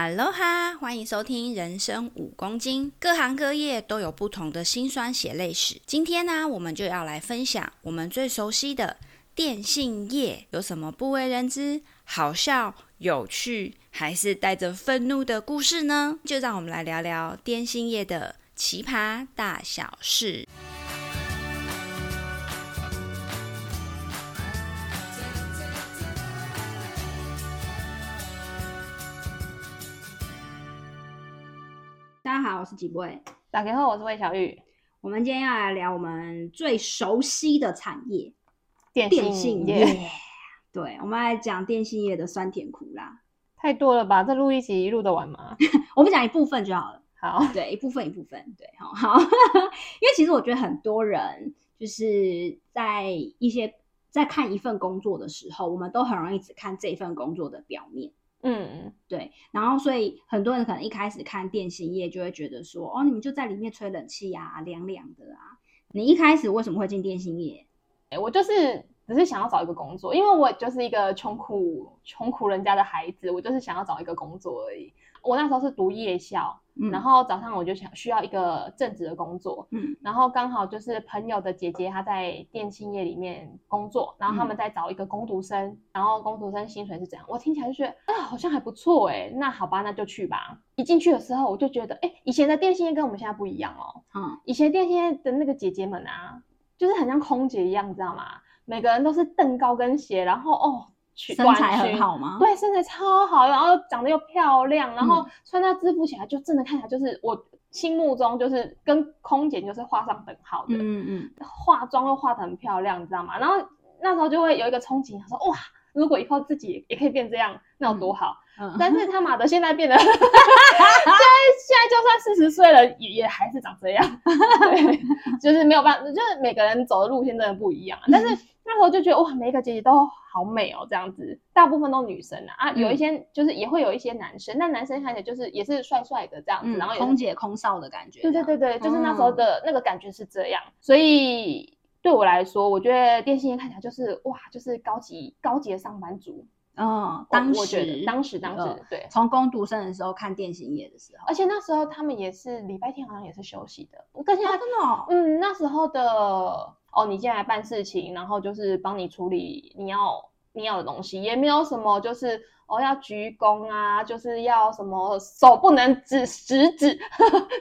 哈喽哈，欢迎收听《人生五公斤》，各行各业都有不同的辛酸血泪史。今天呢，我们就要来分享我们最熟悉的电信业有什么不为人知、好笑、有趣，还是带着愤怒的故事呢？就让我们来聊聊电信业的奇葩大小事。大家好，我是几位。打开后，我是魏小玉。我们今天要来聊我们最熟悉的产业——电信业。电信业。对，我们来讲电信业的酸甜苦辣。太多了吧？这录一集录得完吗？我们讲一部分就好了。好，对，一部分一部分，对，好好。因为其实我觉得很多人就是在一些在看一份工作的时候，我们都很容易只看这份工作的表面。嗯，对，然后所以很多人可能一开始看电信业就会觉得说，哦，你们就在里面吹冷气啊，凉凉的啊。你一开始为什么会进电信业？哎，我就是只是想要找一个工作，因为我就是一个穷苦穷苦人家的孩子，我就是想要找一个工作而已。我那时候是读夜校。嗯、然后早上我就想需要一个正职的工作，嗯，然后刚好就是朋友的姐姐她在电信业里面工作，然后他们在找一个工读生，嗯、然后工读生薪水是怎样？我听起来就觉得啊，好像还不错哎，那好吧，那就去吧。一进去的时候我就觉得，哎，以前的电信业跟我们现在不一样哦，嗯，以前电信业的那个姐姐们啊，就是很像空姐一样，知道吗？每个人都是蹬高跟鞋，然后哦。身材很好吗？对，身材超好，然后长得又漂亮，然后穿搭制服起来就真的看起来就是我心目中就是跟空姐就是画上等号的。嗯嗯，化妆又化的很漂亮，你知道吗？然后那时候就会有一个憧憬，说哇，如果以后自己也可以变这样，那有多好。嗯，但是他妈的现在变得，现在现在就算四十岁了，也也还是长这样。对，就是没有办法，就是每个人走的路线真的不一样。但是。那时候就觉得哇，每一个姐姐都好美哦，这样子，大部分都女生啊，啊，有一些就是也会有一些男生，但男生看起来就是也是帅帅的这样子，然后空姐空少的感觉，对对对对，就是那时候的那个感觉是这样，所以对我来说，我觉得电信业看起来就是哇，就是高级高级的上班族，嗯，当时我觉得当时当时对，从工读生的时候看电信业的时候，而且那时候他们也是礼拜天好像也是休息的，我跟现在真的，嗯，那时候的。哦，你进来办事情，然后就是帮你处理你要你要的东西，也没有什么就是哦要鞠躬啊，就是要什么手不能指食 指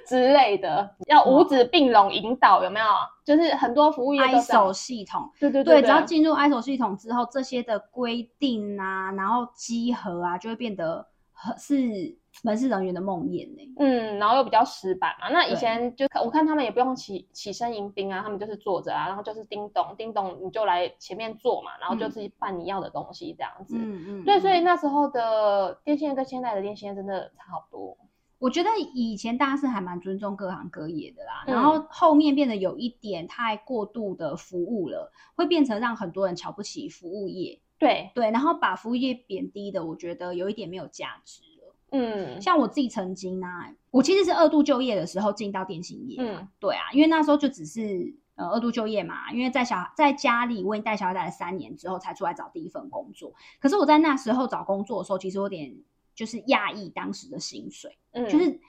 之类的，要五指并拢引导，有没有？就是很多服务业都 ISO 系统，对对对，对，对，只要进入 ISO 系统之后，这些的规定啊，然后稽核啊，就会变得很是。门市人员的梦魇呢？嗯，然后又比较死板嘛。那以前就我看他们也不用起起身迎宾啊，他们就是坐着啊，然后就是叮咚叮咚，你就来前面坐嘛，然后就自己办你要的东西这样子。嗯嗯。对，所以那时候的电线跟现在的电线真的差好多。我觉得以前大家是还蛮尊重各行各业的啦，嗯、然后后面变得有一点太过度的服务了，会变成让很多人瞧不起服务业。对对，然后把服务业贬低的，我觉得有一点没有价值。嗯，像我自己曾经啊，我其实是二度就业的时候进到电信业。嗯，对啊，因为那时候就只是呃二度就业嘛，因为在小在家里为你带小孩带了三年之后才出来找第一份工作。可是我在那时候找工作的时候，其实有点就是讶异当时的薪水，嗯，就是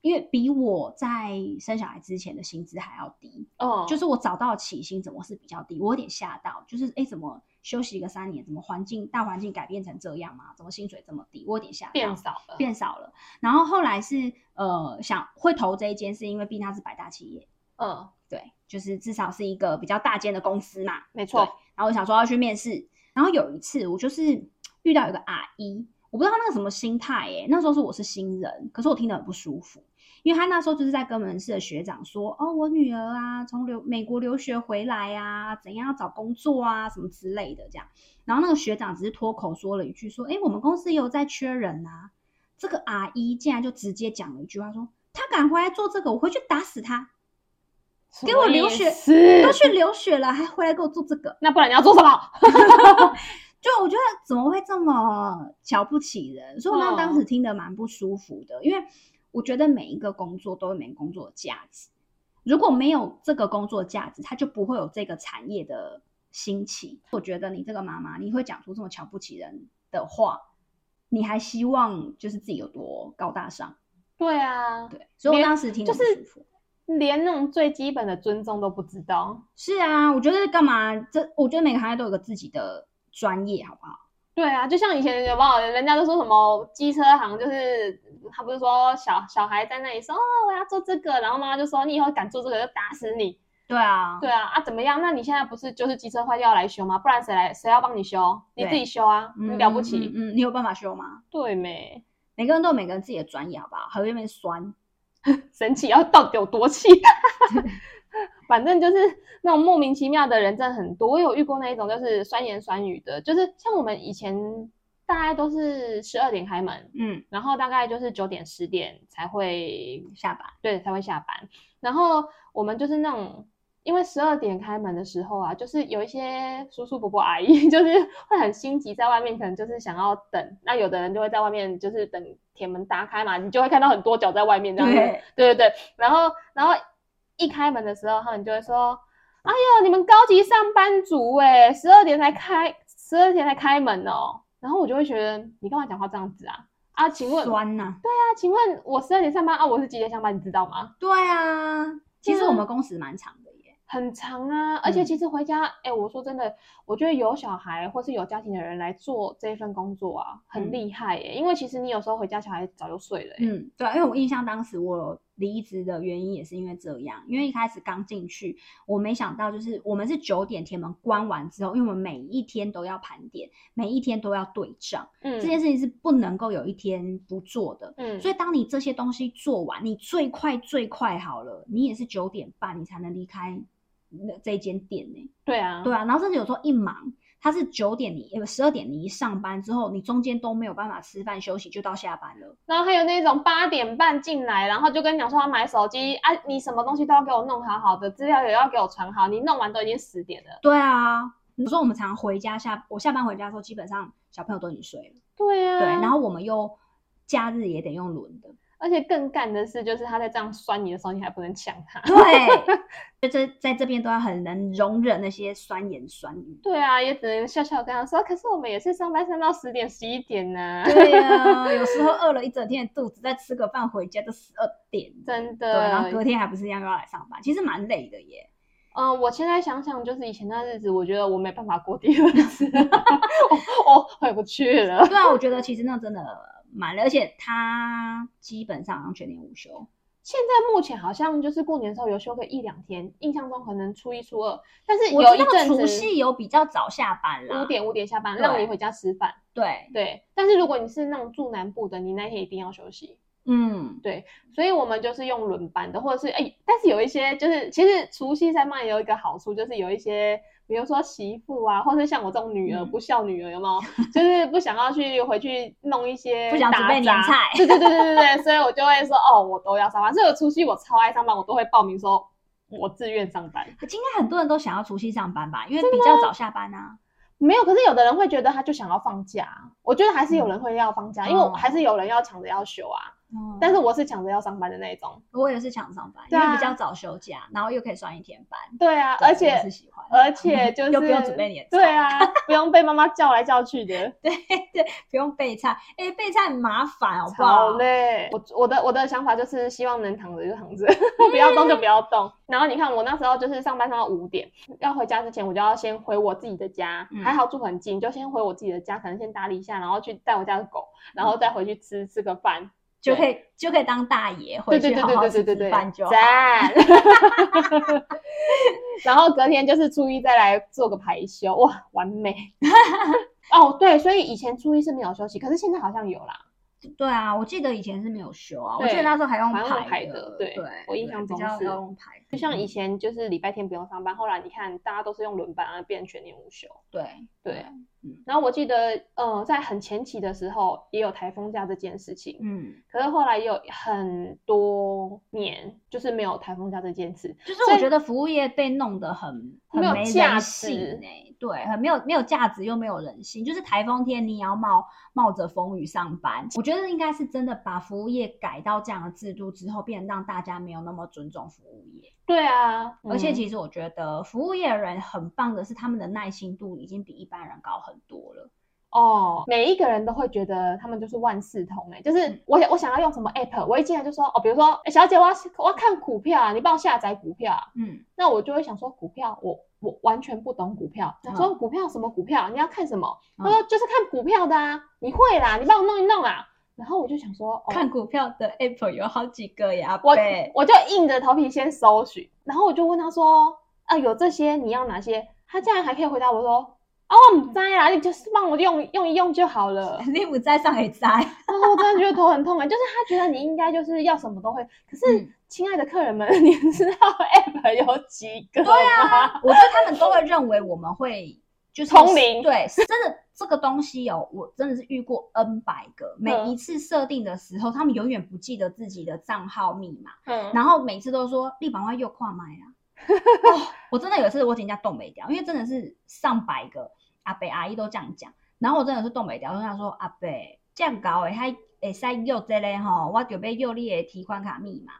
因为比我在生小孩之前的薪资还要低。哦，就是我找到起薪怎么是比较低，我有点吓到，就是哎怎么？休息一个三年，怎么环境大环境改变成这样嘛？怎么薪水这么低？我有点吓到，变少了，变少了。然后后来是呃想会投这一间，是因为毕竟它是百大企业，嗯，对，就是至少是一个比较大间的公司嘛，没错。然后我想说要去面试，然后有一次我就是 遇到一个阿姨，我不知道那个什么心态耶，那时候是我是新人，可是我听得很不舒服。因为他那时候就是在跟门市的学长说，哦，我女儿啊，从留美国留学回来啊，怎样要找工作啊，什么之类的这样。然后那个学长只是脱口说了一句，说，哎，我们公司也有在缺人啊。这个阿姨竟然就直接讲了一句话，说，他敢回来做这个，我回去打死他。给我留学，都去留学了，还回来给我做这个，那不然你要做什么？就我觉得怎么会这么瞧不起人？所以我那当时听得蛮不舒服的，因为。我觉得每一个工作都有每个工作的价值，如果没有这个工作价值，它就不会有这个产业的兴起。我觉得你这个妈妈，你会讲出这么瞧不起人的话，你还希望就是自己有多高大上？对啊，对，所以我当时听就是连那种最基本的尊重都不知道。是啊，我觉得干嘛？这我觉得每个行业都有个自己的专业，好不好？对啊，就像以前有没有人家都说什么机车行，就是他不是说小小孩在那里说哦，我要做这个，然后妈妈就说你以后敢做这个就打死你。对啊，对啊，啊怎么样？那你现在不是就是机车坏掉要来修吗？不然谁来谁要帮你修？你自己修啊，你了不起？嗯，你有办法修吗？对没？每个人都有每个人自己的专业，好不好？还有那边酸，神奇，要到底有多气？反正就是那种莫名其妙的人真的很多。我有遇过那一种，就是酸言酸语的，就是像我们以前大概都是十二点开门，嗯，然后大概就是九点十点才会下班，对，才会下班。然后我们就是那种。因为十二点开门的时候啊，就是有一些叔叔伯伯阿姨，就是会很心急，在外面可能就是想要等。那有的人就会在外面，就是等铁门打开嘛，你就会看到很多脚在外面这样子。对对对，然后然后一开门的时候，他们就会说：“哎呦，你们高级上班族哎，十二点才开，十二点才开门哦。”然后我就会觉得，你干嘛讲话这样子啊？啊，请问酸呐、啊？对啊，请问我十二点上班啊，我是几点上班？你知道吗？对啊，其实我们工时蛮长的耶。很长啊，而且其实回家，哎、嗯欸，我说真的，我觉得有小孩或是有家庭的人来做这一份工作啊，很厉害耶。嗯、因为其实你有时候回家，小孩早就睡了。嗯，对，因为我印象当时我离职的原因也是因为这样，因为一开始刚进去，我没想到就是我们是九点铁门关完之后，因为我们每一天都要盘点，每一天都要对账，嗯，这件事情是不能够有一天不做的，嗯，所以当你这些东西做完，你最快最快好了，你也是九点半你才能离开。那这间店呢？对啊，对啊，然后甚至有时候一忙，他是九点你呃十二点你一上班之后，你中间都没有办法吃饭休息，就到下班了。然后还有那种八点半进来，然后就跟你讲说要买手机啊，你什么东西都要给我弄好好的，资料也要给我传好，你弄完都已经十点了。对啊，你说我们常回家下，我下班回家的时候，基本上小朋友都已经睡了。对啊，对，然后我们又假日也得用轮的。而且更干的是，就是他在这样酸你的时候，你还不能抢他。对，就这在这边都要很能容忍那些酸言酸语。对啊，也只能笑笑跟他说。可是我们也是上班上到十点十一点呢、啊。对呀、啊，有时候饿了一整天的肚子，再吃个饭回家都十二点。真的。对，然后隔天还不是一样要来上班，其实蛮累的耶。嗯、呃，我现在想想，就是以前那日子，我觉得我没办法过第二次，我，我回不去了。对啊，我觉得其实那真的。满了，而且他基本上全年无休。现在目前好像就是过年的时候有休个一两天，印象中可能初一、初二。但是有一阵子除夕有比较早下班了，五点五点下班，让你回家吃饭。对对。但是如果你是那种住南部的，你那天一定要休息。嗯，对。所以我们就是用轮班的，或者是哎、欸，但是有一些就是其实除夕上班也有一个好处，就是有一些。比如说媳妇啊，或者像我这种女儿、嗯、不孝女儿，有没有？就是不想要去回去弄一些，不想准备年菜。对对对对对对，所以我就会说，哦，我都要上班。所以我除夕我超爱上班，我都会报名说，我自愿上班。今天很多人都想要除夕上班吧，因为比较早下班啊。没有，可是有的人会觉得他就想要放假。我觉得还是有人会要放假，嗯、因为还是有人要抢着要休啊。嗯、但是我是抢着要上班的那一种，我也是抢着上班，因为比较早休假，然后又可以算一天班。对啊，而且是喜欢，而且 就是又不用准备年菜。对啊，不用被妈妈叫来叫去的。对对，不用备菜，哎，备菜很麻烦，好不好？好嘞。我我的我的想法就是希望能躺着就躺着，不要动就不要动。然后你看我那时候就是上班上到五点，要回家之前我就要先回我自己的家，还好住很近，就先回我自己的家，可能先打理一下，然后去带我家的狗，然后再回去吃吃个饭。就可以就可以当大爷回去好好吃饭就好。然后隔天就是初一再来做个排休，哇，完美。哦，对，所以以前初一是没有休息，可是现在好像有啦。对啊，我记得以前是没有休啊，我记得那时候还用排的。对，我印象中是用排。就像以前就是礼拜天不用上班，后来你看大家都是用轮班，啊变全年无休。对对。然后我记得，呃，在很前期的时候也有台风假这件事情，嗯，可是后来也有很多年就是没有台风假这件事，就是我觉得服务业被弄得很很没人性哎，对，很没有没有价值又没有人性，就是台风天你也要冒冒着风雨上班，我觉得应该是真的把服务业改到这样的制度之后，变让大家没有那么尊重服务业。对啊，而且其实我觉得服务业的人很棒的是，他们的耐心度已经比一般人高很多了。哦，每一个人都会觉得他们就是万事通哎，就是我我想要用什么 app，我一进来就说哦，比如说，哎，小姐，我要我要看股票啊，你帮我下载股票啊，嗯，那我就会想说股票，我我完全不懂股票，他说股票什么股票，你要看什么？他说就是看股票的啊，你会啦，你帮我弄一弄啊，然后我就想说，哦，看股票的 app 有好几个呀，我我就硬着头皮先搜寻，然后我就问他说，啊，有这些，你要哪些？他竟然还可以回答我说。哦，我不在啦，你就是帮我用用一用就好了。你不在上也在，然后我真的觉得头很痛啊，就是他觉得你应该就是要什么都会。可是，亲爱的客人们，嗯、你知道 app 有几个吗？对啊，我觉得他们都会认为我们会就是聪明。对，真的这个东西哦，我真的是遇过 N 百个，每一次设定的时候，他们永远不记得自己的账号密码，嗯，然后每次都说立板外又跨麦啊。哦，我真的有一次我请假冻没掉，因为真的是上百个。阿伯阿姨都这样讲，然后我真的是冻没掉，我想说阿伯这样搞诶，还会使用这个吼，我就要用你的提款卡密码。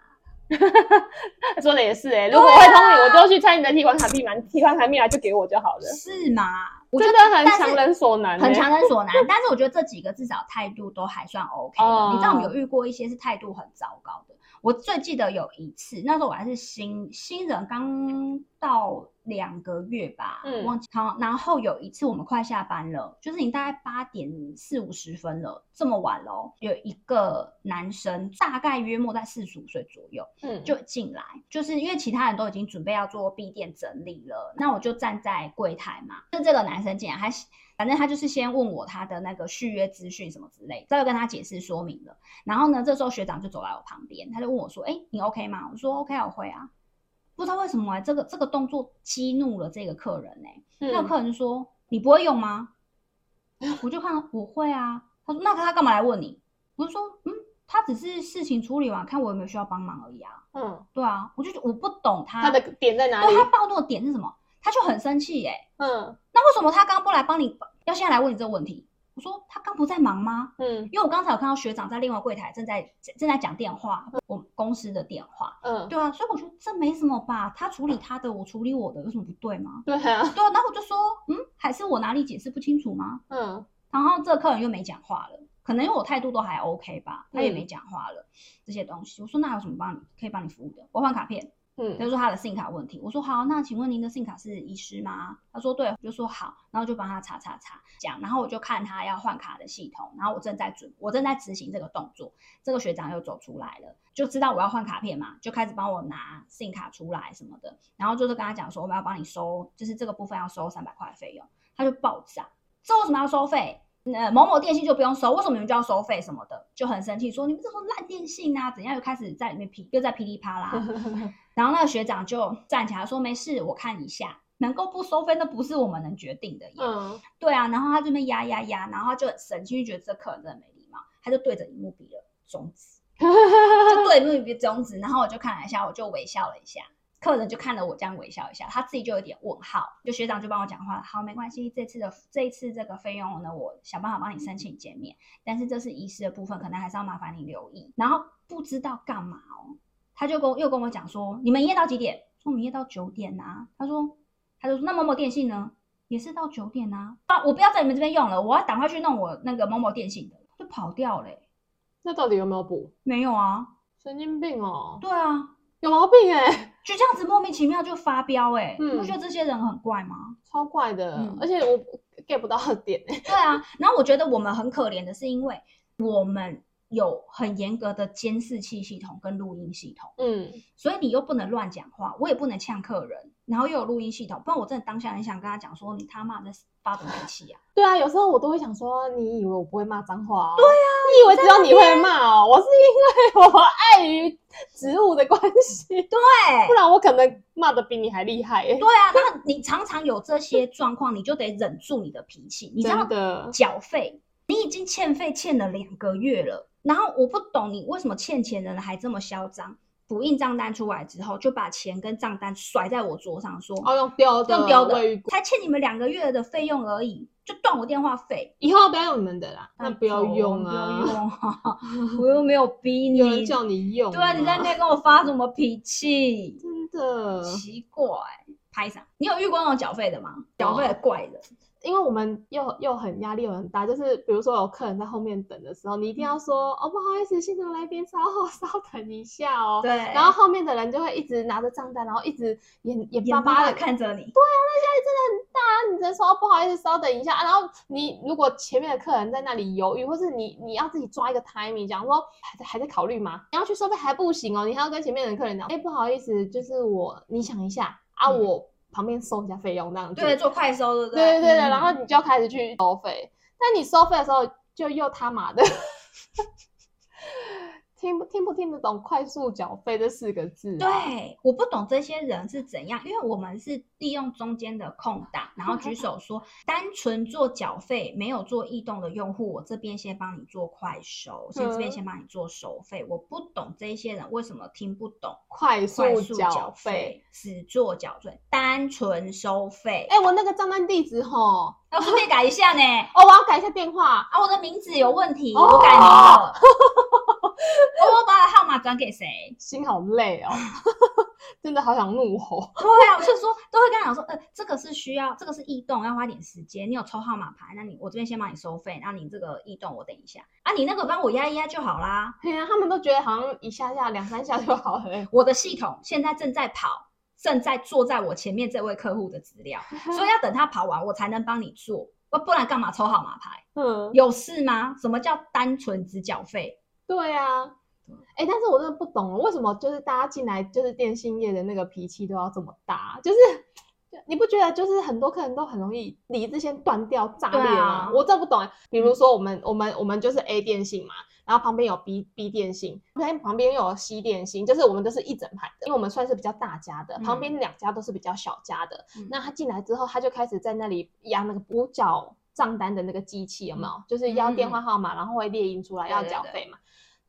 说的也是哎、欸，如果我会通灵，我就去猜你的提款卡密码，提款卡密码就给我就好了。是吗？我觉得很强人所难、欸，很强人所难。但是我觉得这几个至少态度都还算 OK 的。Oh. 你知道我们有遇过一些是态度很糟糕的。我最记得有一次，那时候我还是新新人，刚到两个月吧，嗯，忘记好。然后有一次我们快下班了，就是你大概八点四五十分了，这么晚了，有一个男生，大概约莫在四十五岁左右，嗯，就进来，就是因为其他人都已经准备要做闭店整理了，那我就站在柜台嘛，就这个男生进来，还反正他就是先问我他的那个续约资讯什么之类，再跟他解释说明了。然后呢，这时候学长就走来我旁边，他就问我说：“哎，你 OK 吗？”我说：“OK，我会啊。”不知道为什么、欸、这个这个动作激怒了这个客人呢、那个客人就说：“你不会用吗？”我就看我会啊。他说：“那他干嘛来问你？”我就说：“嗯，他只是事情处理完，看我有没有需要帮忙而已啊。”嗯，对啊，我就我不懂他他的点在哪里？他暴怒的点是什么？他就很生气耶、欸。嗯，那为什么他刚不来帮你，要现在来问你这个问题？我说他刚不在忙吗？嗯，因为我刚才有看到学长在另外柜台正在正在讲电话，我公司的电话。嗯，对啊，所以我觉得这没什么吧，他处理他的，我处理我的，有什么不对吗？对啊，对啊，然后我就说，嗯，还是我哪里解释不清楚吗？嗯，然后这个客人又没讲话了，可能因为我态度都还 OK 吧，他也没讲话了，这些东西，我说那有什么帮你可以帮你服务的？我换卡片。嗯，他就说他的信卡问题，我说好，那请问您的信卡是遗失吗？他说对，我就说好，然后就帮他查查查讲，然后我就看他要换卡的系统，然后我正在准，我正在执行这个动作，这个学长又走出来了，就知道我要换卡片嘛，就开始帮我拿信卡出来什么的，然后就是跟他讲说我们要帮你收，就是这个部分要收三百块的费用，他就爆炸，这为什么要收费？呃，某某电信就不用收，为什么你们就要收费什么的？就很生气，说你们这种烂电信啊，怎样？又开始在里面噼，又在噼里啪啦。然后那个学长就站起来说：“没事，我看一下，能够不收费，那不是我们能决定的耶。嗯”对啊，然后他这边压压压，然后他就很生气，就觉得这客人真的没礼貌，他就对着荧幕比了中指，就对着荧幕比中指，然后我就看了一下，我就微笑了一下。客人就看了我这样微笑一下，他自己就有点问号。就学长就帮我讲话，好，没关系，这次的这一次这个费用呢，我想办法帮你申请减免。但是这是遗失的部分，可能还是要麻烦你留意。然后不知道干嘛哦，他就跟又跟我讲说，你们营业到几点？说我们营业到九点啊。他说，他就说那某某电信呢，也是到九点啊。啊，我不要在你们这边用了，我要赶快去弄我那个某某电信的，就跑掉嘞。那到底有没有补？没有啊，神经病哦。对啊。有毛病哎、欸，就这样子莫名其妙就发飙哎、你不觉得这些人很怪吗？超怪的，嗯、而且我 get 不到的点、欸。对啊，然后我觉得我们很可怜的是，因为我们有很严格的监视器系统跟录音系统，嗯，所以你又不能乱讲话，我也不能呛客人。然后又有录音系统，不然我真的当下很想跟他讲说，你他妈在发脾气啊？对啊，有时候我都会想说，你以为我不会骂脏话哦？对啊，你以为只有你会骂哦？我是因为我碍于职务的关系，对，不然我可能骂的比你还厉害。对啊，那你常常有这些状况，你就得忍住你的脾气。你知道的，缴费，你已经欠费欠了两个月了，然后我不懂你为什么欠钱人还这么嚣张。补印账单出来之后，就把钱跟账单甩在我桌上，说：“哦，用标的，用标的，才欠你们两个月的费用而已，就断我电话费。以后不要用你们的啦，那不要用啊，不要 用啊！我又没有逼你，有人叫你用，对啊，你在那边跟我发什么脾气？真的奇怪，拍上。你有遇过那种缴费的吗？缴费的怪的。因为我们又又很压力又很大，就是比如说有客人在后面等的时候，你一定要说、嗯、哦，不好意思，现场来宾稍后稍等一下哦。对。然后后面的人就会一直拿着账单，然后一直眼眼巴巴的看着你。对啊，那压力真的很大。你只能说不好意思，稍等一下。然后你如果前面的客人在那里犹豫，或是你你要自己抓一个 timing，讲说还在还在考虑吗？你要去收费还不行哦，你还要跟前面的客人讲，哎，不好意思，就是我，你想一下啊，我。嗯旁边收一下费用，那样子对，做快收，对对？对对对，然后你就要开始去收费，但你收费的时候就又他妈的。听不听不听得懂“快速缴费”这四个字？对，我不懂这些人是怎样，因为我们是利用中间的空档，然后举手说，单纯做缴费没有做异动的用户，我这边先帮你做快收，先这边先帮你做收费。我不懂这些人为什么听不懂快速缴费，只做缴费，单纯收费。哎，我那个账单地址吼，要顺便改一下呢。哦，我要改一下电话啊，我的名字有问题，我改名了。我把号码转给谁？心好累哦，真的好想怒吼。对啊，我就说都会跟他讲说，呃，这个是需要，这个是异动，要花点时间。你有抽号码牌，那你我这边先帮你收费，那你这个异动我等一下啊，你那个帮我压一压就好啦。对啊，他们都觉得好像一下下两三下就好了。我的系统现在正在跑，正在坐在我前面这位客户的资料，所以要等他跑完，我才能帮你做。不不然干嘛抽号码牌？嗯，有事吗？什么叫单纯只缴费？对啊，哎、欸，但是我真的不懂，为什么就是大家进来就是电信业的那个脾气都要这么大？就是你不觉得就是很多客人都很容易理智先断掉炸裂吗？啊、我真不懂。比如说我们、嗯、我们我们就是 A 电信嘛，然后旁边有 B B 电信，旁边又有 C 电信，就是我们都是一整排的，因为我们算是比较大家的，旁边两家都是比较小家的。嗯、那他进来之后，他就开始在那里压那个补缴账单的那个机器，有没有？嗯、就是要电话号码，嗯、然后会列印出来要缴费嘛。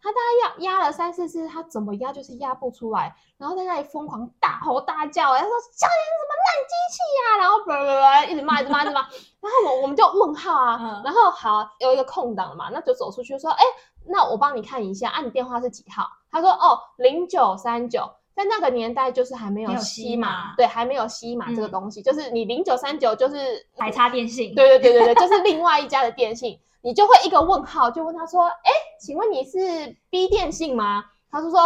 他大概压压了三四次，他怎么压就是压不出来，然后在那里疯狂大吼大叫，他说：“小人什么烂机器呀、啊！”然后叭叭叭一直骂，一直骂，一直骂。然后我我们就问号啊，嗯、然后好有一个空档嘛，那就走出去说：“哎，那我帮你看一下，啊，你电话是几号？”他说：“哦，零九三九。”在那个年代就是还没有西码，对，还没有西码这个东西，嗯、就是你零九三九就是台差电信，对对对对对，就是另外一家的电信。你就会一个问号，就问他说：“哎，请问你是 B 电信吗？”他就说：“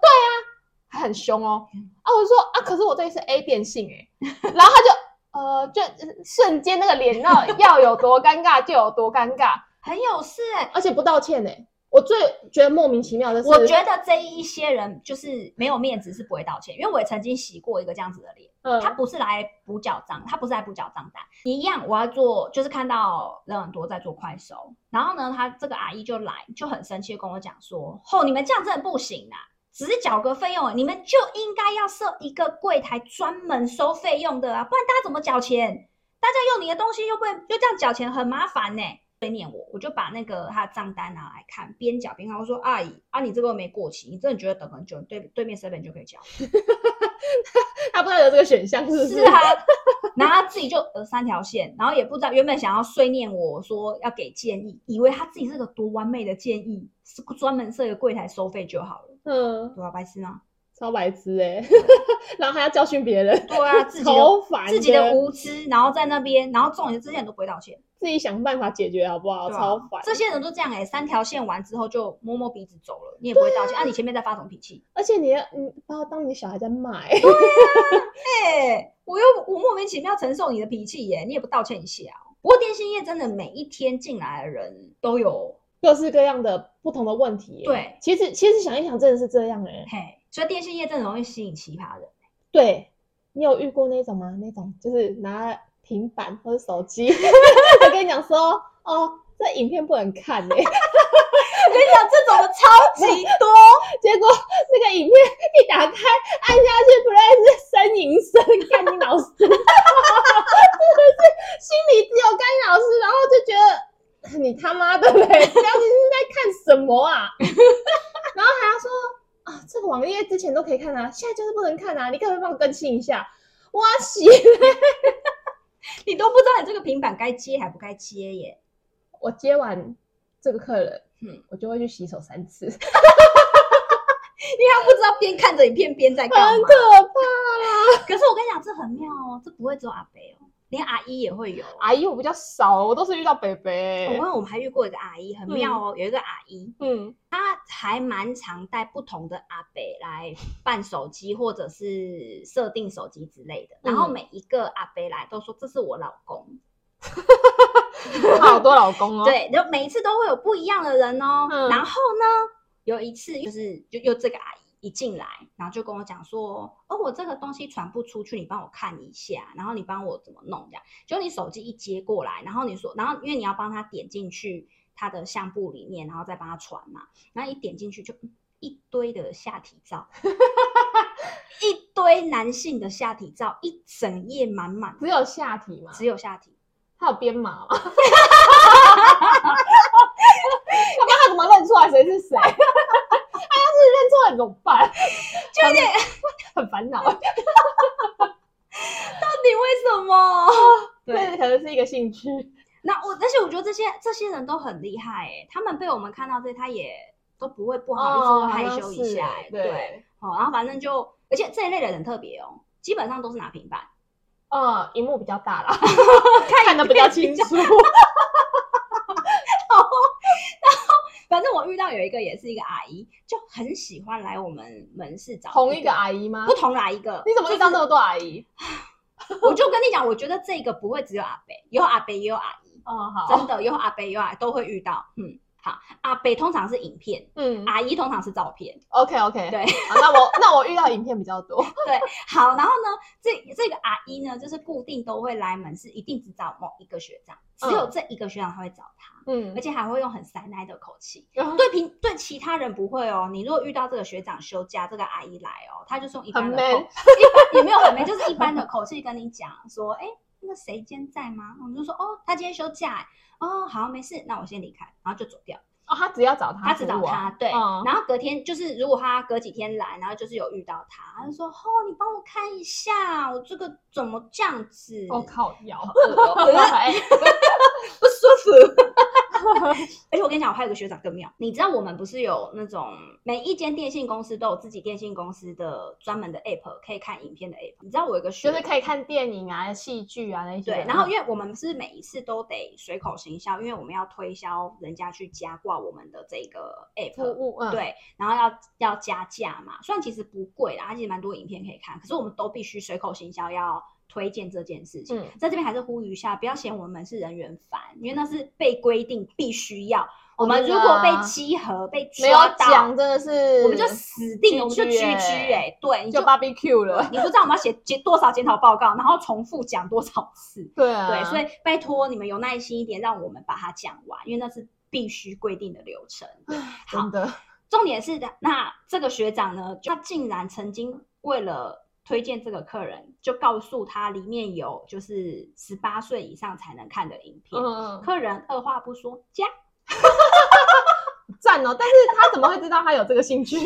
对呀、啊，还很凶哦。”啊，我就说：“啊，可是我这里是 A 电信哎。”然后他就呃，就瞬间那个脸要要有多尴尬就有多尴尬，很有事哎，而且不道歉哎。我最觉得莫名其妙的是，我觉得这一些人就是没有面子，是不会道歉。因为我也曾经洗过一个这样子的脸，嗯，他不是来补缴账，他不是来补缴账单，一样，我要做，就是看到人很多在做快手，然后呢，他这个阿姨就来就很生气跟我讲说，吼，你们这样真的不行啊，只是缴个费用，你们就应该要设一个柜台专门收费用的啊，不然大家怎么缴钱？大家用你的东西又不能就这样缴钱，很麻烦呢。念我，我就把那个他的账单拿来看，边缴边看。我说：“阿姨，啊，你这个没过期，你真的觉得等很久，对对面 seven 就可以缴。”他不知道有这个选项，是不是？是啊，然后他自己就呃三条线，然后也不知道原本想要碎念我说要给建议，以为他自己是个多完美的建议，是专门设一个柜台收费就好了。嗯，对啊，白痴吗？超白痴哎、欸，然后还要教训别人，对啊，自己的自己的无知，然后在那边，然后重点是这些人都不会道歉，自己想办法解决好不好？啊、超烦，这些人都这样哎、欸，三条线完之后就摸摸鼻子走了，你也不会道歉啊，啊？你前面在发什么脾气？而且你你把我当你的小孩在骂、欸，对啊，哎、欸，我又我莫名其妙承受你的脾气耶，你也不道歉一下。不过电信业真的每一天进来的人都有各式各样的不同的问题，对，其实其实想一想真的是这样哎。所以电信业真的容易吸引奇葩人。对，你有遇过那种吗？那种就是拿平板或者手机，他跟你讲说：“哦，这影片不能看呢。”我跟你讲，这种的超级多。结果那个影片一打开，按下去，play 是呻吟声，干你老师，真的是心里只有干你老师，然后就觉得你他妈的嘞，这样你是在看什么啊？然后还要说。啊，这个网页之前都可以看啊，现在就是不能看啊！你可不可以帮我更新一下？哇塞，你都不知道你这个平板该接还不该接耶！我接完这个客人，嗯，我就会去洗手三次。因为他不知道边看着影片边在干嘛，很可怕。可是我跟你讲，这很妙哦，这不会只有阿伯哦，连阿姨也会有。阿姨我比较少，我都是遇到北北。我问我们还遇过一个阿姨，很妙哦，嗯、有一个阿姨，嗯，她还蛮常带不同的阿北来办手机或者是设定手机之类的，然后每一个阿北来都说这是我老公，好多老公哦。对，就每一次都会有不一样的人哦。嗯、然后呢？有一次，就是就又这个阿姨一进来，然后就跟我讲说：“哦，我这个东西传不出去，你帮我看一下，然后你帮我怎么弄这样。”就你手机一接过来，然后你说，然后因为你要帮他点进去他的相簿里面，然后再帮他传嘛，然后一点进去就一堆的下体照，一堆男性的下体照，一整页满满，只有下体吗？只有下体，他有编码吗？要不然他怎么认出来谁是谁？他要是认出来怎么办？就有点 很烦恼。到底为什么？对，可能是一个兴趣。那我，而且我觉得这些这些人都很厉害哎，他们被我们看到这，他也都不会不好意思害羞一下。对，好，然后反正就，而且这一类的人特别哦，基本上都是拿平板。呃，荧幕比较大啦，看的比较清楚。反正我遇到有一个也是一个阿姨，就很喜欢来我们门市找同一个阿姨吗？不同来一个，你怎么遇到那么多阿姨？我就跟你讲，我觉得这个不会只有阿伯，有阿伯也有阿姨。哦，好，真的有阿伯有阿姨都会遇到。嗯。好，阿北通常是影片，嗯，阿姨通常是照片。OK OK，对，那我那我遇到影片比较多。对，好，然后呢，这这个阿姨呢，就是固定都会来门市，一定只找某一个学长，只有这一个学长他会找他，嗯，而且还会用很塞奶的口气，嗯、对平对其他人不会哦。你如果遇到这个学长休假，这个阿姨来哦，他就用一般的口，一般也没有很没，就是一般的口气跟你讲说，哎，那个谁今天在吗？我们就说，哦，他今天休假。哦，好，没事，那我先离开，然后就走掉。哦，他只要找他，他只找他，对。嗯、然后隔天就是，如果他隔几天来，然后就是有遇到他，他就说：“哦，你帮我看一下，我这个怎么这样子？”我、哦、靠，腰，不舒服。而且我跟你讲，我还有个学长更妙。你知道我们不是有那种每一间电信公司都有自己电信公司的专门的 app 可以看影片的 app。你知道我有个学就是可以看电影啊、戏剧啊那些。对，然后因为我们是每一次都得随口行销，因为我们要推销人家去加挂我们的这个 app 服务，嗯、对，然后要要加价嘛。虽然其实不贵啦，它其实蛮多影片可以看，可是我们都必须随口行销要。推荐这件事情，嗯、在这边还是呼吁一下，不要嫌我们是人员烦，因为那是被规定必须要。我们如果被稽核、被没有讲真的是，我们就死定了，我们就 GG 哎，对，你就 barbecue 了。你不知道我们要写多少检讨报告，然后重复讲多少次，对啊，对，所以拜托你们有耐心一点，让我们把它讲完，因为那是必须规定的流程。好的，重点是的，那这个学长呢，他竟然曾经为了。推荐这个客人，就告诉他里面有就是十八岁以上才能看的影片。嗯、客人二话不说加，赞哦！但是他怎么会知道他有这个兴趣？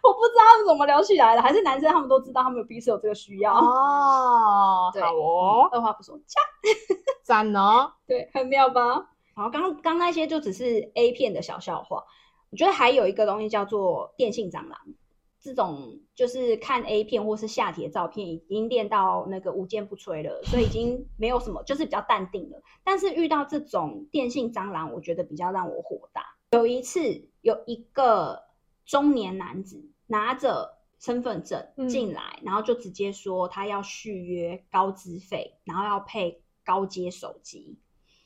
我不知道他们怎么聊起来的，还是男生他们都知道他们有彼此有这个需要哦。对好哦，二话不说加，赞哦！对，很妙吧？好，刚刚那些就只是 A 片的小笑话，我觉得还有一个东西叫做电信蟑螂。这种就是看 A 片或是下体的照片，已经练到那个无坚不摧了，所以已经没有什么，就是比较淡定了。但是遇到这种电信蟑螂，我觉得比较让我火大。有一次，有一个中年男子拿着身份证进来，嗯、然后就直接说他要续约高资费，然后要配高阶手机。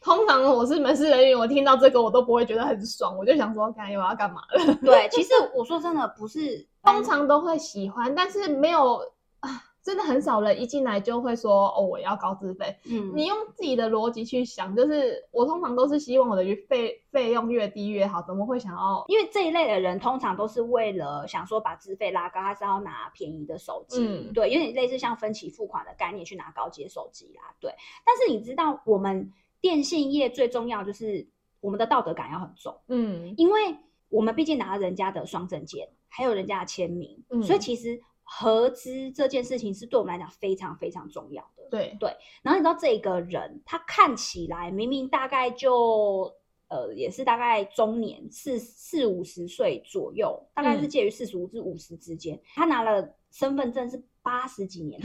通常我是门市人员，我听到这个我都不会觉得很爽，我就想说，看我要干嘛了？对，其实我说真的，不是 通常都会喜欢，但是没有啊，真的很少人一进来就会说哦，我要高资费。嗯，你用自己的逻辑去想，就是我通常都是希望我的费费用越低越好，怎么会想要？因为这一类的人通常都是为了想说把资费拉高，他是要拿便宜的手机。嗯，对，有点类似像分期付款的概念去拿高阶手机啦。对，但是你知道我们。电信业最重要就是我们的道德感要很重，嗯，因为我们毕竟拿了人家的双证件，还有人家的签名，嗯，所以其实合资这件事情是对我们来讲非常非常重要的，对对。然后你知道这个人，他看起来明明大概就呃，也是大概中年四四五十岁左右，大概是介于四十五至五十之间。嗯、他拿了身份证是八十几年，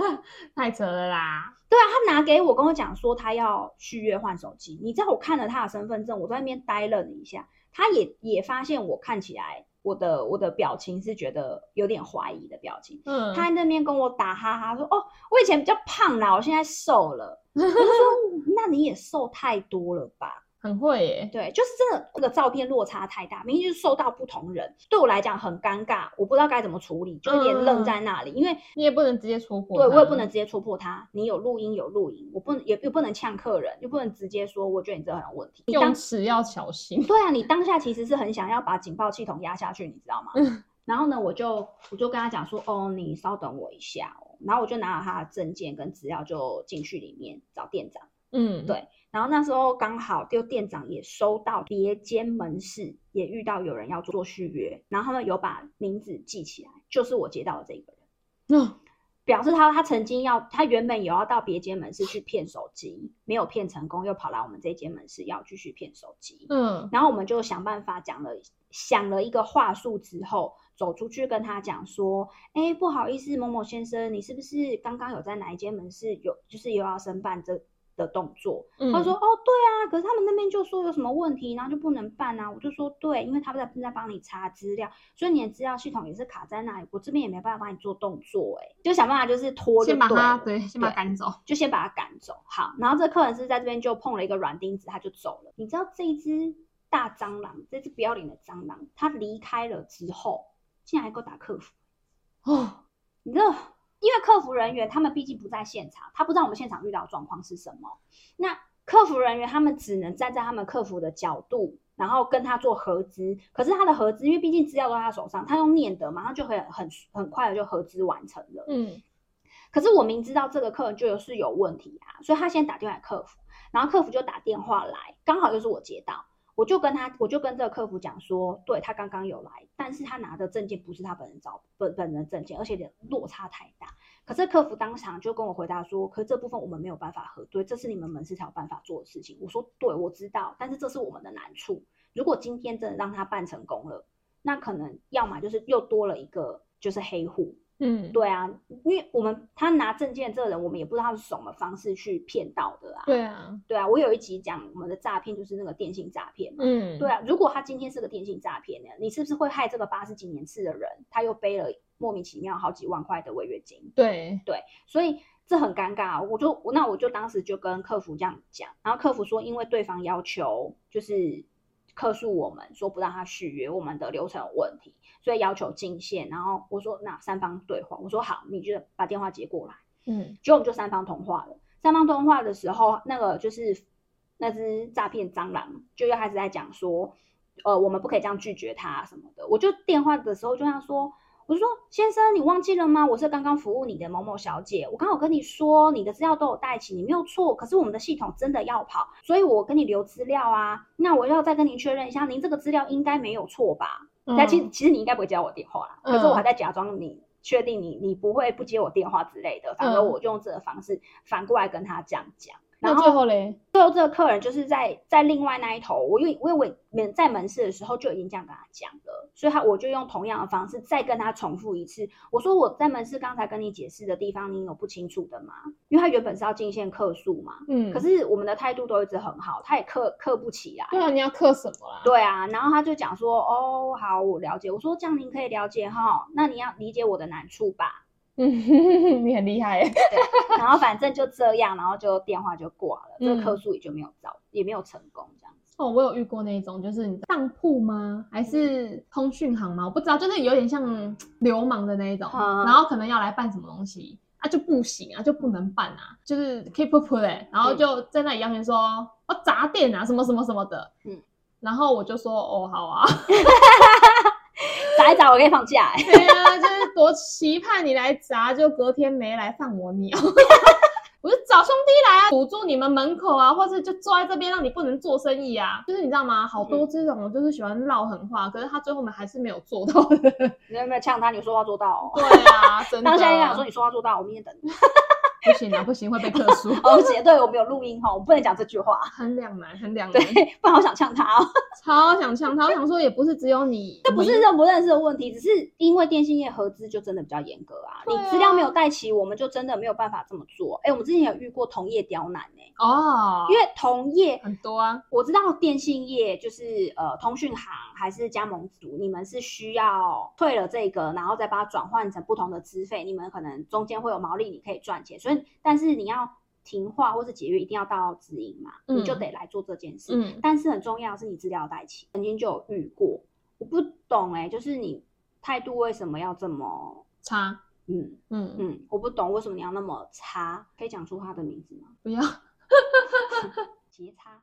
太扯了啦！对啊，他拿给我跟我讲说他要续约换手机。你知道我看了他的身份证，我在那边呆愣了一下，他也也发现我看起来。我的我的表情是觉得有点怀疑的表情，嗯，他在那边跟我打哈哈说：“哦，我以前比较胖啦，我现在瘦了。”我就说：“那你也瘦太多了吧？”很会耶，对，就是真的，这个照片落差太大，明明就是受到不同人，对我来讲很尴尬，我不知道该怎么处理，就有点愣在那里，嗯、因为你也不能直接戳破，对我也不能直接戳破他，你有录音有录音，我不能也又不能呛客人，又不能直接说，我觉得你这很有问题，你当时要小心。对啊，你当下其实是很想要把警报系统压下去，你知道吗？嗯、然后呢，我就我就跟他讲说，哦，你稍等我一下哦，然后我就拿了他的证件跟资料，就进去里面找店长，嗯，对。然后那时候刚好，就店长也收到别间门市也遇到有人要做续约，然后他们有把名字记起来，就是我接到的这个人，嗯，表示他他曾经要他原本有要到别间门市去骗手机，没有骗成功，又跑来我们这间门市要继续骗手机，嗯，然后我们就想办法讲了想了一个话术之后，走出去跟他讲说，哎，不好意思，某某先生，你是不是刚刚有在哪一间门市有就是有要申办这？的动作，他说：“嗯、哦，对啊，可是他们那边就说有什么问题，然后就不能办啊。”我就说：“对，因为他们在正在帮你查资料，所以你的资料系统也是卡在那里，我这边也没办法帮你做动作。”哎，就想办法就是拖先把他对，先把他赶走，就先把他赶走。好，然后这个客人是在这边就碰了一个软钉子，他就走了。你知道这一只大蟑螂，这只不要脸的蟑螂，他离开了之后，竟然还给我打客服哦，你知道？因为客服人员他们毕竟不在现场，他不知道我们现场遇到的状况是什么。那客服人员他们只能站在他们客服的角度，然后跟他做核资。可是他的核资，因为毕竟资料都在他手上，他用念的马上就可以很很快的就核资完成了。嗯。可是我明知道这个客人就是有问题啊，所以他先打电话给客服，然后客服就打电话来，刚好就是我接到。我就跟他，我就跟这个客服讲说，对，他刚刚有来，但是他拿的证件不是他本人找本本人证件，而且落差太大。可是客服当场就跟我回答说，可是这部分我们没有办法核对，这是你们门市才有办法做的事情。我说对，我知道，但是这是我们的难处。如果今天真的让他办成功了，那可能要么就是又多了一个就是黑户。嗯，对啊，因为我们他拿证件这个人，我们也不知道他是什么方式去骗到的啊。对啊，对啊，我有一集讲我们的诈骗就是那个电信诈骗嘛。嗯，对啊，如果他今天是个电信诈骗呢，你是不是会害这个八十几年次的人，他又背了莫名其妙好几万块的违约金？对对，所以这很尴尬。我就那我就当时就跟客服这样讲，然后客服说，因为对方要求就是。客诉我们说不让他续约，我们的流程有问题，所以要求进线。然后我说那三方对话，我说好，你就把电话接过来。嗯，结果我们就三方通话了。三方通话的时候，那个就是那只诈骗蟑螂就又开始在讲说，呃，我们不可以这样拒绝他什么的。我就电话的时候就这样说。我就说，先生，你忘记了吗？我是刚刚服务你的某某小姐。我刚好跟你说，你的资料都有带齐，你没有错。可是我们的系统真的要跑，所以我跟你留资料啊。那我要再跟您确认一下，您这个资料应该没有错吧？但其实其实你应该不会接我电话啦。可是我还在假装你确定你你不会不接我电话之类的。反而我就用这个方式反过来跟他这样讲。然后最后嘞，最后这个客人就是在在另外那一头，我因为因为我门在门市的时候就已经这样跟他讲了，所以他我就用同样的方式再跟他重复一次。我说我在门市刚才跟你解释的地方，你有不清楚的吗？因为他原本是要进线客诉嘛，嗯，可是我们的态度都一直很好，他也客客不起来。对啊，你要客什么啦？对啊，然后他就讲说，哦，好，我了解。我说这样您可以了解哈，那你要理解我的难处吧。嗯，你很厉害耶。对，然后反正就这样，然后就电话就挂了，这个客诉也就没有找，也没有成功这样子。哦，我有遇过那种，就是你当铺吗？还是通讯行吗？我不知道，就是有点像流氓的那一种，嗯、然后可能要来办什么东西啊，就不行啊，就不能办啊，就是 keep up 嘞，然后就在那里要求说，我砸店啊，什么什么什么的，嗯，然后我就说，哦，好啊。砸一砸，我可以放假。对啊，就是多期盼你来砸，就隔天没来放我鸟。我就找兄弟来啊，堵住你们门口啊，或者就坐在这边让你不能做生意啊。就是你知道吗？好多这种就是喜欢撂狠话，可是他最后面还是没有做到的。你有没有呛他？你说话做到。对啊，真的。当下应该想说你说话做到，我明天等。不行啊，不行，会被克诉。而且对我们有录音哈，我不能讲这句话，很两难，很两难。对，不然我想呛他哦，超想呛他。我想说，也不是只有你，这不是认不认识的问题，只是因为电信业合资就真的比较严格啊。你资料没有带齐，我们就真的没有办法这么做。哎，我们之前有遇过同业刁难呢。哦，因为同业很多啊，我知道电信业就是呃通讯行还是加盟组，你们是需要退了这个，然后再把它转换成不同的资费，你们可能中间会有毛利，你可以赚钱。所以，但是你要停话或是解约，一定要到直营嘛，嗯、你就得来做这件事。嗯，但是很重要的是你资料带齐。曾经就有遇过，我不懂哎、欸，就是你态度为什么要这么差？嗯嗯嗯，我不懂为什么你要那么差？可以讲出他的名字吗？不要，结差，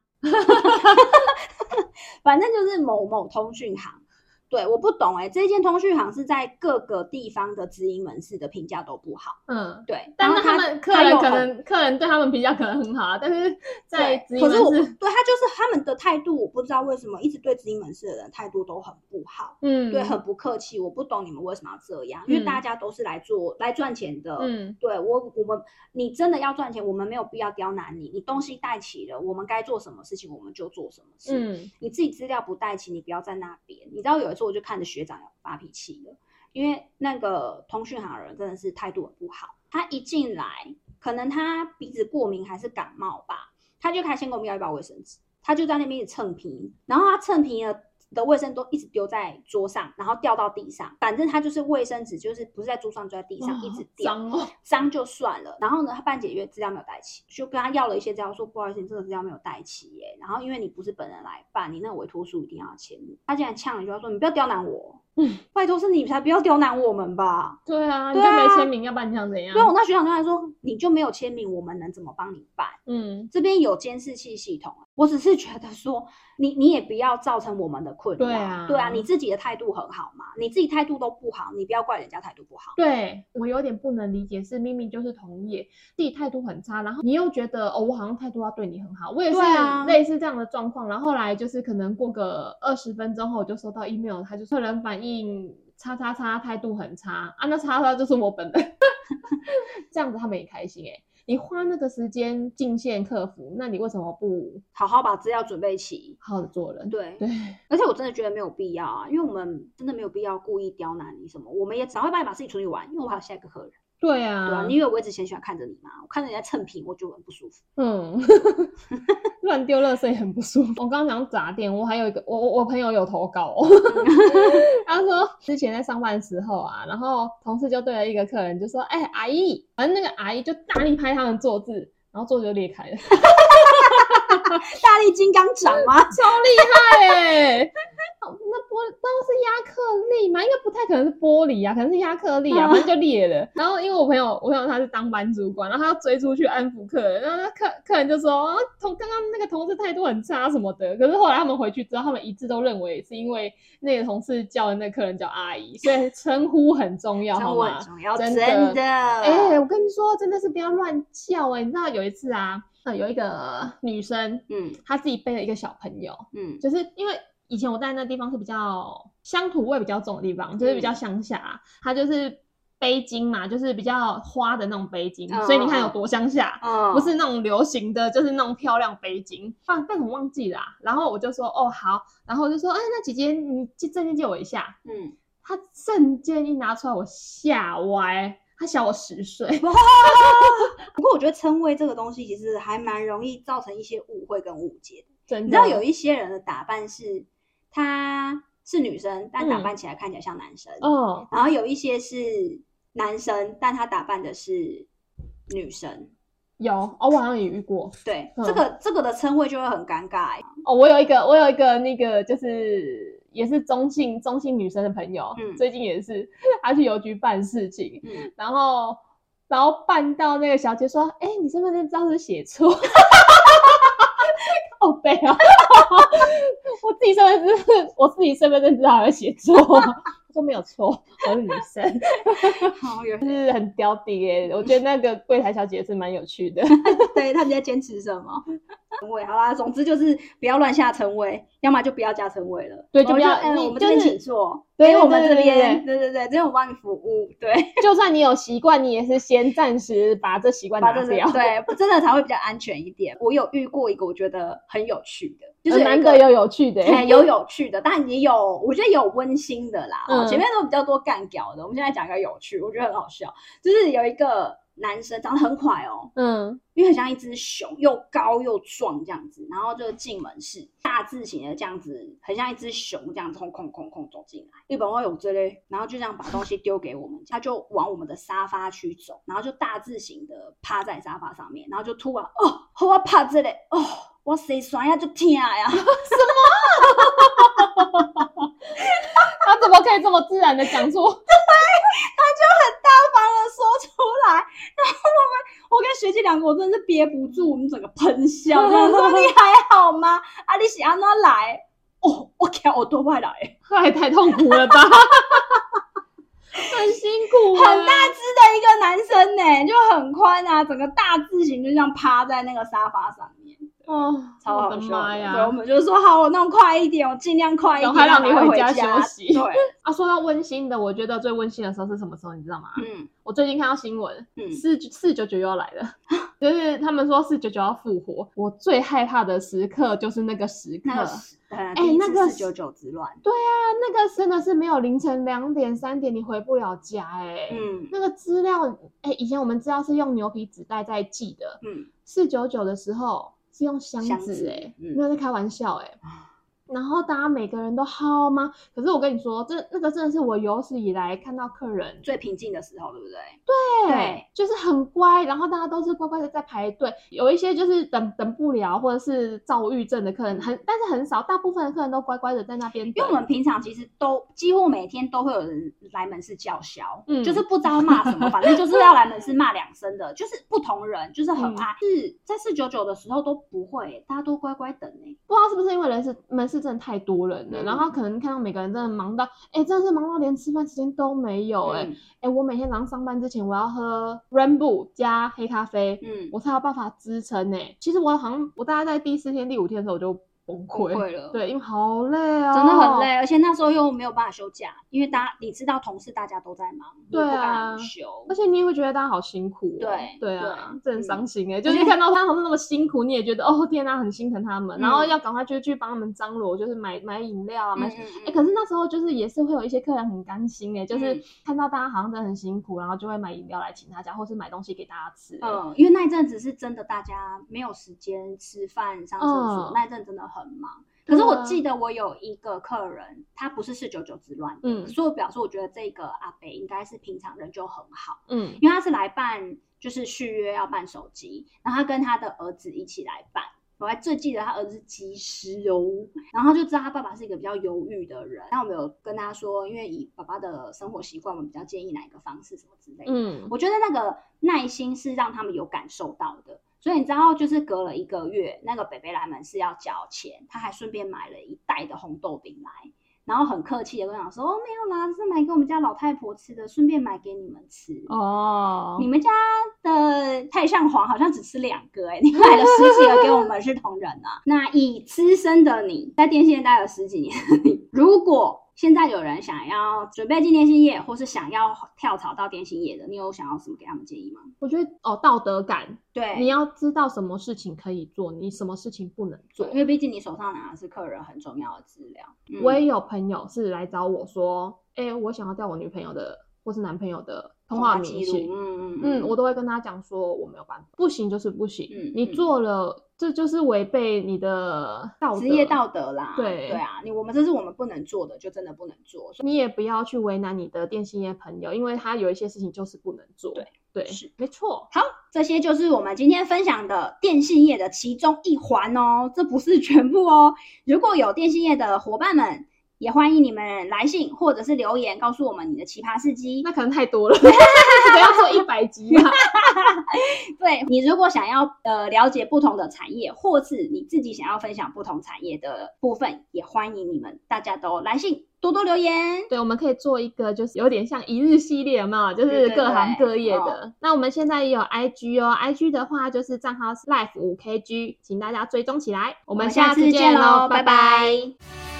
反正就是某某通讯行。对，我不懂哎、欸，这间通讯行是在各个地方的直营门市的评价都不好。嗯，对。但是他们客人可能客人对他们评价可能很好啊，但是在直营门市，可是我对他就是他们的态度，我不知道为什么一直对直营门市的人态度都很不好。嗯，对，很不客气。我不懂你们为什么要这样，因为大家都是来做、嗯、来赚钱的。嗯，对我我们你真的要赚钱，我们没有必要刁难你。你东西带齐了，我们该做什么事情我们就做什么事。嗯，你自己资料不带齐，你不要在那边。你知道有。所以我就看着学长要发脾气了，因为那个通讯行的人真的是态度很不好。他一进来，可能他鼻子过敏还是感冒吧，他就开始先给我们要一包卫生纸，他就在那边蹭皮，然后他蹭皮了。的卫生都一直丢在桌上，然后掉到地上。反正他就是卫生纸，就是不是在桌上，就在地上一直掉。脏哦，脏就算了。然后呢，他办解约资料没有带齐，就跟他要了一些资料，说不好意思，你这个资料没有带齐耶。然后因为你不是本人来办，你那个委托书一定要签。他竟然呛了一句，他说：“你不要刁难我。”嗯，拜托是你才不要刁难我们吧？对啊，你就没签名，要不然你想怎样？对，我那学长刚才说，你就没有签名，我们能怎么帮你办？嗯，这边有监视器系统，我只是觉得说，你你也不要造成我们的困扰。对啊，对啊，你自己的态度很好嘛，你自己态度都不好，你不要怪人家态度不好。对，我有点不能理解，是明明就是同业，自己态度很差，然后你又觉得哦，我好像态度要对你很好，我也是类似这样的状况。然后后来就是可能过个二十分钟后，我就收到 email，他就突然反映。叉叉叉态度很差啊，那叉叉就是我本人，这样子他们也开心哎、欸。你花那个时间进线客服，那你为什么不好好把资料准备齐，好好的做人？对对，而且我真的觉得没有必要啊，因为我们真的没有必要故意刁难你什么，我们也只会帮你把事情处理完，因为我还有下一个客人。对啊，对啊，你以为我一直很喜欢看着你吗？我看着你在蹭屏，我就很不舒服。嗯，乱丢垃圾也很不舒服。我刚刚讲杂店，我还有一个，我我我朋友有投稿，哦，他说之前在上班的时候啊，然后同事就对了一个客人就说：“哎，阿姨，反正那个阿姨就大力拍他们坐姿，然后桌子就裂开了。”大力金刚掌吗？超厉害哎、欸！那玻都是亚克力吗？应该不太可能是玻璃啊，可能是亚克力啊，反正就裂了。然后因为我朋友，我朋友他是当班主管，然后他要追出去安抚客人，然后那客客人就说啊，同刚刚那个同事态度很差什么的。可是后来他们回去之后，他们一致都认为是因为那个同事叫的那个客人叫阿姨，所以 称呼很重要，好吗？重要，真的。哎、欸，我跟你说，真的是不要乱叫哎、欸！你知道有一次啊。有一个女生，嗯，她自己背了一个小朋友，嗯，就是因为以前我在那地方是比较乡土味比较重的地方，就是比较乡下，它就是背巾嘛，就是比较花的那种背巾，所以你看有多乡下，不是那种流行的，就是那种漂亮背巾。但，但我忘记了，然后我就说哦好，然后我就说哎，那姐姐你借证件借我一下，嗯，她证件一拿出来，我吓歪。他小我十岁，不过我觉得称谓这个东西其实还蛮容易造成一些误会跟误解的。真的，你知道有一些人的打扮是，他是女生，但打扮起来看起来像男生。哦、嗯，然后有一些是男生，但他打扮的是女生。有哦，我好像也遇过。对，嗯、这个这个的称谓就会很尴尬。哦，我有一个，我有一个那个就是。也是中性中性女生的朋友，嗯、最近也是，她去邮局办事情，嗯、然后然后办到那个小姐说：“哎、欸，你身份证照是写错。”好背啊！我自己身份证，我自己身份证知道还会写错，说没有错，我是女生。好，就是很刁滴耶。我觉得那个柜台小姐是蛮有趣的。对，他们在坚持什么？称谓好啦，总之就是不要乱下称谓，要么就不要加称谓了。对，就不要。嗯，我们这边请坐。对，我们这边，对对对，这边我帮你服务。对，就算你有习惯，你也是先暂时把这习惯拿掉。对，真的才会比较安全一点。我有遇过一个我觉得很有趣的，就是难得有有趣的，有有趣的，但也有我觉得有温馨的啦。嗯，前面都比较多干屌的，我们现在讲一个有趣，我觉得很好笑，就是有一个。男生长得很快哦，嗯，因为很像一只熊，又高又壮这样子，然后就进门是大字型的这样子，很像一只熊这样子空空空空走进来。日本话有这类，然后就这样把东西丢给我们，他就往我们的沙发区走，然后就大字型的趴在沙发上面，然后就突然哦，我趴这里哦，我谁酸呀就疼呀，什么？他怎么可以这么自然的讲出？对，他就很大方的说出来，然后我们我跟学姐两个，我真的是憋不住，我们整个喷笑，我说你还好吗？啊，你是安哪来？哦，我靠，我多外来，太太痛苦了吧？很辛苦，很大只的一个男生呢，就很宽啊，整个大字型就这样趴在那个沙发上面。哦，超好笑！妈呀！对，我们就说好，我弄快一点，我尽量快一点，快让你回家休息。对 啊，说到温馨的，我觉得最温馨的时候是什么时候？你知道吗？嗯，我最近看到新闻，嗯，四四九九又要来了，就是他们说四九九要复活。我最害怕的时刻就是那个时刻，哎，那个四九九之乱。对啊，那个真的是没有凌晨两点三点你回不了家，哎，嗯，那个资料，哎，以前我们资料是用牛皮纸袋在寄的，嗯，四九九的时候。是用箱子哎、欸，嗯、没有在开玩笑哎、欸。然后大家每个人都好吗？可是我跟你说，这那个真的是我有史以来看到客人最平静的时候，对不对？对，对就是很乖，然后大家都是乖乖的在排队。有一些就是等等不了，或者是躁郁症的客人很，但是很少，大部分的客人都乖乖的在那边。因为我们平常其实都几乎每天都会有人来门市叫嚣，嗯，就是不知道骂什么，反正就是要来门市骂两声的，就是不同人，就是很爱。嗯、是在四九九的时候都不会，大家都乖乖等呢。不知道是不是因为人是门市。真的太多人了，嗯、然后可能看到每个人真的忙到，哎，真的是忙到连吃饭时间都没有，哎、嗯，哎，我每天早上上班之前，我要喝 Rainbow 加黑咖啡，嗯，我才有办法支撑，哎，其实我好像我大概在第四天、第五天的时候我就。崩溃。了，对，因为好累啊，真的很累，而且那时候又没有办法休假，因为大家你知道，同事大家都在忙，对啊，不休，而且你也会觉得大家好辛苦，对，对啊，这很伤心哎，就是看到他们那么辛苦，你也觉得哦天哪，很心疼他们，然后要赶快就去帮他们张罗，就是买买饮料啊，买，哎，可是那时候就是也是会有一些客人很甘心哎，就是看到大家好像真的很辛苦，然后就会买饮料来请大家，或是买东西给大家吃，嗯，因为那一阵子是真的大家没有时间吃饭上厕所，那一阵真的很忙。可是我记得我有一个客人，他不是四九九之乱，嗯，所以我表示我觉得这个阿北应该是平常人就很好，嗯，因为他是来办就是续约要办手机，然后他跟他的儿子一起来办，我还最记得他儿子是机师哦，然后就知道他爸爸是一个比较忧郁的人，那我们有跟他说，因为以爸爸的生活习惯，我们比较建议哪一个方式什么之类的，嗯，我觉得那个耐心是让他们有感受到的。所以你知道，就是隔了一个月，那个北北来门市要交钱，他还顺便买了一袋的红豆饼来，然后很客气的跟我讲说：“哦，没有啦，是买给我们家老太婆吃的，顺便买给你们吃。”哦，你们家的太上皇好像只吃两个，欸，诶你买了十几个给我们是同仁啊。那以资深的你在电信业待了十几年，如果现在有人想要准备进电信业，或是想要跳槽到电信业的，你有想要什么给他们建议吗？我觉得哦，道德感，对，你要知道什么事情可以做，你什么事情不能做，因为毕竟你手上拿的是客人很重要的资料。嗯、我也有朋友是来找我说，哎、欸，我想要调我女朋友的或是男朋友的通话记录，嗯嗯嗯，我都会跟他讲说我没有办法，不行就是不行，嗯、你做了。这就是违背你的道德，职业道德啦。对对啊，你我们这是我们不能做的，就真的不能做。你也不要去为难你的电信业朋友，因为他有一些事情就是不能做。对对，对是没错。好，这些就是我们今天分享的电信业的其中一环哦，这不是全部哦。如果有电信业的伙伴们，也欢迎你们来信或者是留言告诉我们你的奇葩事迹。那可能太多了，不要做一百集嘛。对，你如果想要呃了解不同的产业，或是你自己想要分享不同产业的部分，也欢迎你们大家都来信多多留言。对，我们可以做一个就是有点像一日系列，有没有？就是各行各业的。对对对，那我们现在也有 IG 哦，IG 的话就是账号是 life 五 kg，请大家追踪起来。我们下次见喽，拜拜。拜拜。